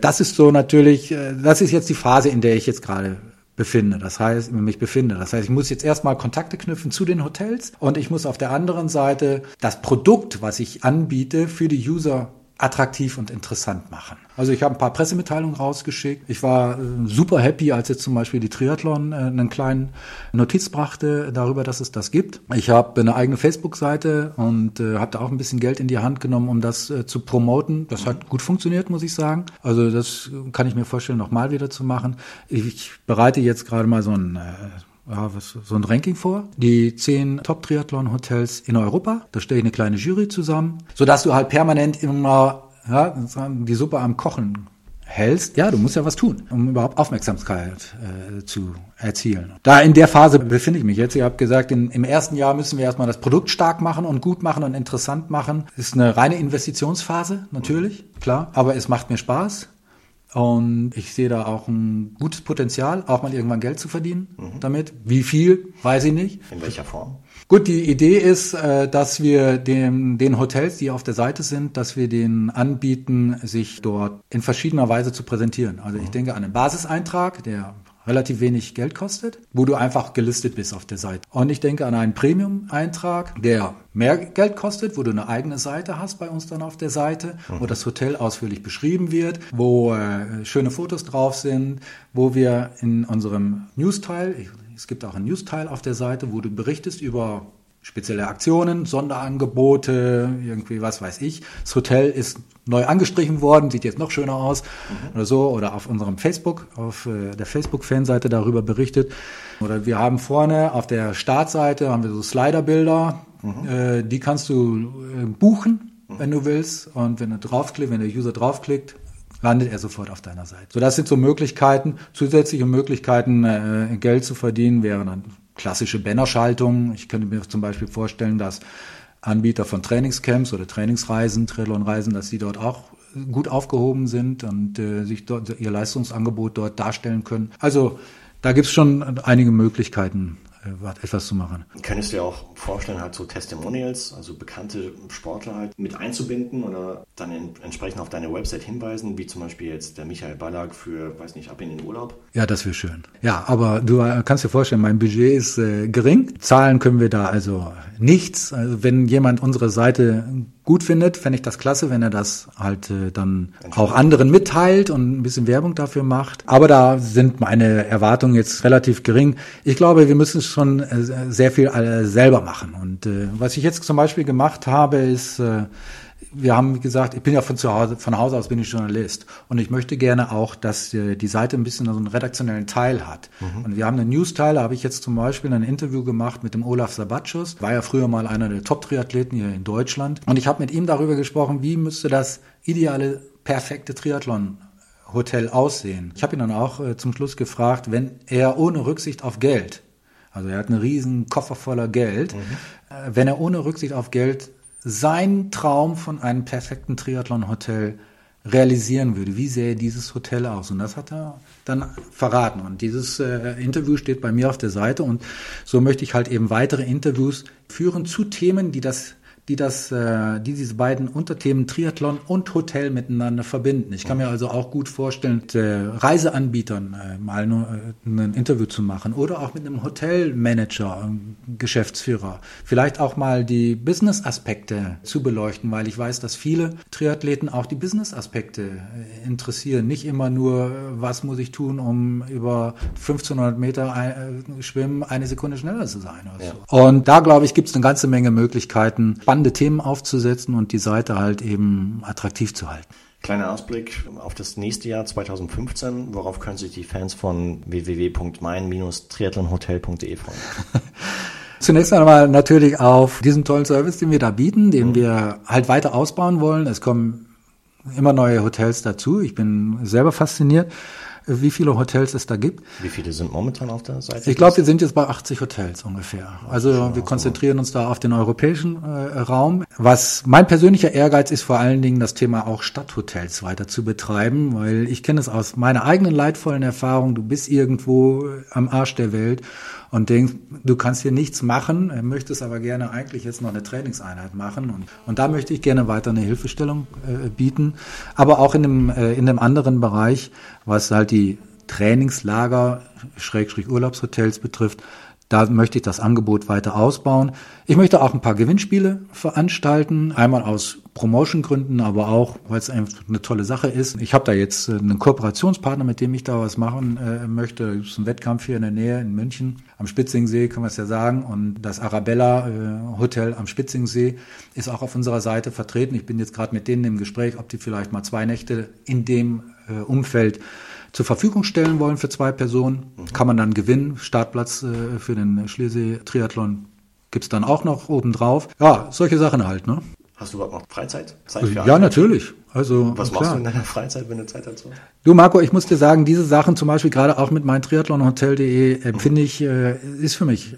Das ist so natürlich, äh, das ist jetzt die Phase, in der ich jetzt gerade befinde. Das heißt, mich befinde. Das heißt, ich muss jetzt erstmal Kontakte knüpfen zu den Hotels und ich muss auf der anderen Seite das Produkt, was ich anbiete, für die User attraktiv und interessant machen. Also ich habe ein paar Pressemitteilungen rausgeschickt. Ich war äh, super happy, als jetzt zum Beispiel die Triathlon äh, einen kleinen Notiz brachte darüber, dass es das gibt. Ich habe eine eigene Facebook-Seite und äh, habe da auch ein bisschen Geld in die Hand genommen, um das äh, zu promoten. Das hat gut funktioniert, muss ich sagen. Also das kann ich mir vorstellen, nochmal wieder zu machen. Ich bereite jetzt gerade mal so ein äh, ja, was, so ein Ranking vor. Die zehn Top-Triathlon-Hotels in Europa. Da stelle ich eine kleine Jury zusammen, sodass du halt permanent immer ja, die Suppe am Kochen hältst, ja, du musst ja was tun, um überhaupt Aufmerksamkeit äh, zu erzielen. Da in der Phase befinde ich mich jetzt. Ihr habt gesagt, in, im ersten Jahr müssen wir erstmal das Produkt stark machen und gut machen und interessant machen. Ist eine reine Investitionsphase, natürlich, klar, aber es macht mir Spaß. Und ich sehe da auch ein gutes Potenzial, auch mal irgendwann Geld zu verdienen mhm. damit. Wie viel, weiß ich nicht. In welcher Form? Gut, die Idee ist, äh, dass wir den, den Hotels, die auf der Seite sind, dass wir denen anbieten, sich dort in verschiedener Weise zu präsentieren. Also ich mhm. denke an einen Basiseintrag, der relativ wenig Geld kostet, wo du einfach gelistet bist auf der Seite. Und ich denke an einen Premium-Eintrag, der mehr Geld kostet, wo du eine eigene Seite hast bei uns dann auf der Seite, mhm. wo das Hotel ausführlich beschrieben wird, wo äh, schöne Fotos drauf sind, wo wir in unserem News-Teil, es gibt auch einen News-Teil auf der Seite, wo du berichtest über spezielle Aktionen, Sonderangebote, irgendwie was weiß ich. Das Hotel ist neu angestrichen worden, sieht jetzt noch schöner aus mhm. oder so oder auf unserem Facebook, auf äh, der Facebook-Fanseite darüber berichtet. Oder wir haben vorne auf der Startseite haben wir so Slider-Bilder, mhm. äh, die kannst du äh, buchen, mhm. wenn du willst und wenn du draufklickst, wenn der User draufklickt, landet er sofort auf deiner Seite. So, das sind so Möglichkeiten, zusätzliche Möglichkeiten, äh, Geld zu verdienen, wären dann klassische Bannerschaltung. Ich könnte mir zum Beispiel vorstellen, dass Anbieter von Trainingscamps oder Trainingsreisen, Triathlonreisen, dass die dort auch gut aufgehoben sind und äh, sich dort ihr Leistungsangebot dort darstellen können. Also da gibt es schon einige Möglichkeiten, etwas zu machen. Könntest du dir auch vorstellen, halt so Testimonials, also bekannte Sportler halt mit einzubinden oder dann in, entsprechend auf deine Website hinweisen, wie zum Beispiel jetzt der Michael Ballack für, weiß nicht, ab in den Urlaub? Ja, das wäre schön. Ja, aber du äh, kannst dir vorstellen, mein Budget ist äh, gering. Zahlen können wir da also nichts. Also wenn jemand unsere Seite gut findet, fände ich das klasse, wenn er das halt äh, dann auch anderen mitteilt und ein bisschen Werbung dafür macht. Aber da sind meine Erwartungen jetzt relativ gering. Ich glaube, wir müssen schon äh, sehr viel äh, selber machen. Und äh, was ich jetzt zum Beispiel gemacht habe, ist äh, wir haben gesagt, ich bin ja von zu Hause, von Hause aus bin ich Journalist und ich möchte gerne auch, dass die Seite ein bisschen so einen redaktionellen Teil hat. Mhm. Und wir haben einen News-Teil, da habe ich jetzt zum Beispiel ein Interview gemacht mit dem Olaf Sabatschus, war ja früher mal einer der Top-Triathleten hier in Deutschland und ich habe mit ihm darüber gesprochen, wie müsste das ideale, perfekte Triathlon Hotel aussehen. Ich habe ihn dann auch äh, zum Schluss gefragt, wenn er ohne Rücksicht auf Geld Also er hat einen riesen Koffer voller Geld. Mhm. Wenn er ohne Rücksicht auf Geld seinen Traum von einem perfekten Triathlon-Hotel realisieren würde, wie sähe dieses Hotel aus? Und das hat er dann verraten. Und dieses äh, Interview steht bei mir auf der Seite und so möchte ich halt eben weitere Interviews führen zu Themen, die das die das, äh, die diese beiden Unterthemen Triathlon und Hotel miteinander verbinden. Ich kann mir also auch gut vorstellen, mit äh, Reiseanbietern äh, mal nur, äh, ein Interview zu machen oder auch mit einem Hotelmanager, ähm, Geschäftsführer. Vielleicht auch mal die Business-Aspekte zu beleuchten, weil ich weiß, dass viele Triathleten auch die Business-Aspekte äh, interessieren. Nicht immer nur, was muss ich tun, um über 1500 Meter ein, äh, schwimmen eine Sekunde schneller zu sein. Ja. So. Und da, glaube ich, gibt es eine ganze Menge Möglichkeiten, spannende Themen aufzusetzen und die Seite halt eben attraktiv zu halten. Kleiner Ausblick auf das nächste Jahr 2015. Worauf können sich die Fans von www.mein-triathlonhotel.de freuen? [LAUGHS] Zunächst einmal natürlich auf diesen tollen Service, den wir da bieten, den mhm. wir halt weiter ausbauen wollen. Es kommen immer neue Hotels dazu. Ich bin selber fasziniert wie viele Hotels es da gibt. Wie viele sind momentan auf der Seite? Ich glaube, wir sind jetzt bei 80 Hotels ungefähr. Also wir konzentrieren uns da auf den europäischen äh, Raum. Was mein persönlicher Ehrgeiz ist, vor allen Dingen das Thema auch Stadthotels weiter zu betreiben, weil ich kenne es aus meiner eigenen leidvollen Erfahrung. Du bist irgendwo am Arsch der Welt und denkst, du kannst hier nichts machen, möchtest aber gerne eigentlich jetzt noch eine Trainingseinheit machen. Und, und da möchte ich gerne weiter eine Hilfestellung äh, bieten. Aber auch in dem, äh, in dem anderen Bereich, was halt die Trainingslager, Schrägstrich Urlaubshotels betrifft, da möchte ich das Angebot weiter ausbauen. Ich möchte auch ein paar Gewinnspiele veranstalten, einmal aus Promotion-Gründen, aber auch, weil es einfach eine tolle Sache ist. Ich habe da jetzt äh, einen Kooperationspartner, mit dem ich da was machen äh, möchte. Es ist ein Wettkampf hier in der Nähe in München, am Spitzingsee, kann man es ja sagen. Und das Arabella äh, Hotel am Spitzingsee ist auch auf unserer Seite vertreten. Ich bin jetzt gerade mit denen im Gespräch, ob die vielleicht mal zwei Nächte in dem äh, Umfeld zur Verfügung stellen wollen für zwei Personen. Mhm. Kann man dann gewinnen. Startplatz äh, für den Schliersee-Triathlon gibt's dann auch noch obendrauf. Ja, solche Sachen halt, ne? Hast du überhaupt noch Freizeit? Zeit für ja, natürlich. Also, Was machst klar. du in deiner Freizeit, wenn du Zeit hast? Du, Marco, ich muss dir sagen, diese Sachen, zum Beispiel gerade auch mit meinem Triathlonhotel.de, empfinde ich, äh, ist für mich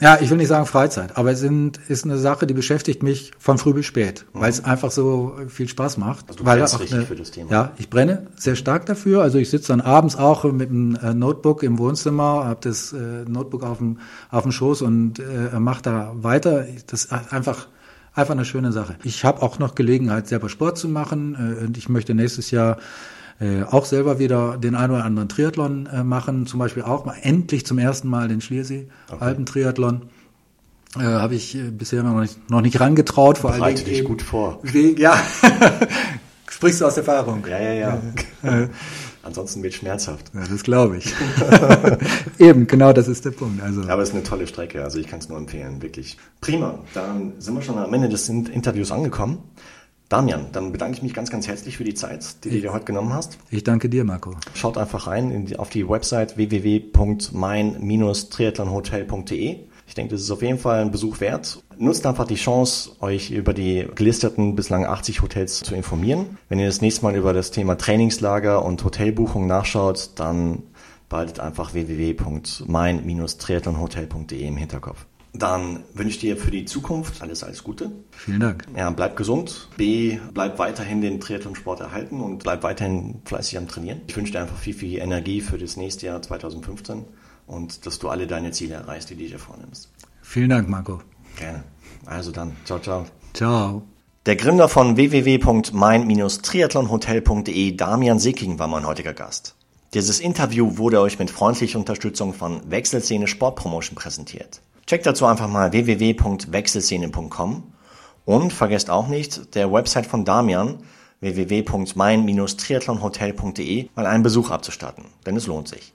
ja, ich will nicht sagen Freizeit, aber es sind, ist eine Sache, die beschäftigt mich von früh bis spät, mhm. weil es einfach so viel Spaß macht. Also du weil auch richtig eine, für das Thema. Ja, ich brenne sehr stark dafür. Also ich sitze dann abends auch mit einem äh, Notebook im Wohnzimmer, habe das äh, Notebook auf dem, auf dem Schoß und äh, mache da weiter. Das ist einfach einfach eine schöne Sache. Ich habe auch noch Gelegenheit, selber Sport zu machen äh, und ich möchte nächstes Jahr äh, auch selber wieder den einen oder anderen Triathlon äh, machen, zum Beispiel auch mal endlich zum ersten Mal den Schliersee okay. Alpentriathlon. Äh, habe ich äh, bisher noch nicht, noch nicht rangetraut. Vor Bereite dich eben, gut vor. Wegen, ja, [LAUGHS] sprichst du aus Erfahrung. Ja, ja, ja. [LAUGHS] Ansonsten wird schmerzhaft. Ja, das glaube ich. [LAUGHS] Eben, genau das ist der Punkt. Also. Aber es ist eine tolle Strecke, also ich kann es nur empfehlen, wirklich. Prima, dann sind wir schon am Ende des Interviews angekommen. Damian, dann bedanke ich mich ganz, ganz herzlich für die Zeit, die du dir heute genommen hast. Ich danke dir, Marco. Schaut einfach rein die, auf die Website www.mein-triathlonhotel.de. Ich denke, das ist auf jeden Fall ein Besuch wert. Nutzt einfach die Chance, euch über die gelisteten bislang 80 Hotels zu informieren. Wenn ihr das nächste Mal über das Thema Trainingslager und Hotelbuchung nachschaut, dann behaltet einfach www.mein-triathlonhotel.de im Hinterkopf. Dann wünsche ich dir für die Zukunft alles, alles Gute. Vielen Dank. Ja, bleib gesund. B, bleib weiterhin den Triathlonsport erhalten und bleib weiterhin fleißig am Trainieren. Ich wünsche dir einfach viel, viel Energie für das nächste Jahr 2015 und dass du alle deine Ziele erreichst, die du dir vornimmst. Vielen Dank, Marco. Gerne. Also dann, ciao, ciao. Ciao. Der Gründer von www.mein-triathlonhotel.de, Damian Sicking, war mein heutiger Gast. Dieses Interview wurde euch mit freundlicher Unterstützung von Wechselszene Sportpromotion präsentiert. Checkt dazu einfach mal www.wechselszene.com und vergesst auch nicht der Website von Damian www.mein-triathlonhotel.de mal einen Besuch abzustatten, denn es lohnt sich.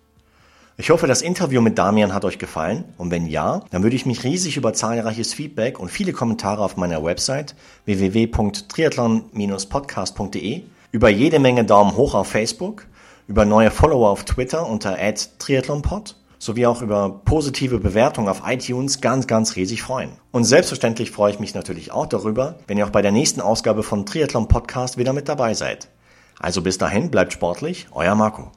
Ich hoffe, das Interview mit Damian hat euch gefallen und wenn ja, dann würde ich mich riesig über zahlreiches Feedback und viele Kommentare auf meiner Website www.triathlon-podcast.de, über jede Menge Daumen hoch auf Facebook, über neue Follower auf Twitter unter @triathlonpod sowie auch über positive Bewertungen auf iTunes ganz, ganz riesig freuen. Und selbstverständlich freue ich mich natürlich auch darüber, wenn ihr auch bei der nächsten Ausgabe von Triathlon Podcast wieder mit dabei seid. Also bis dahin, bleibt sportlich, euer Marco.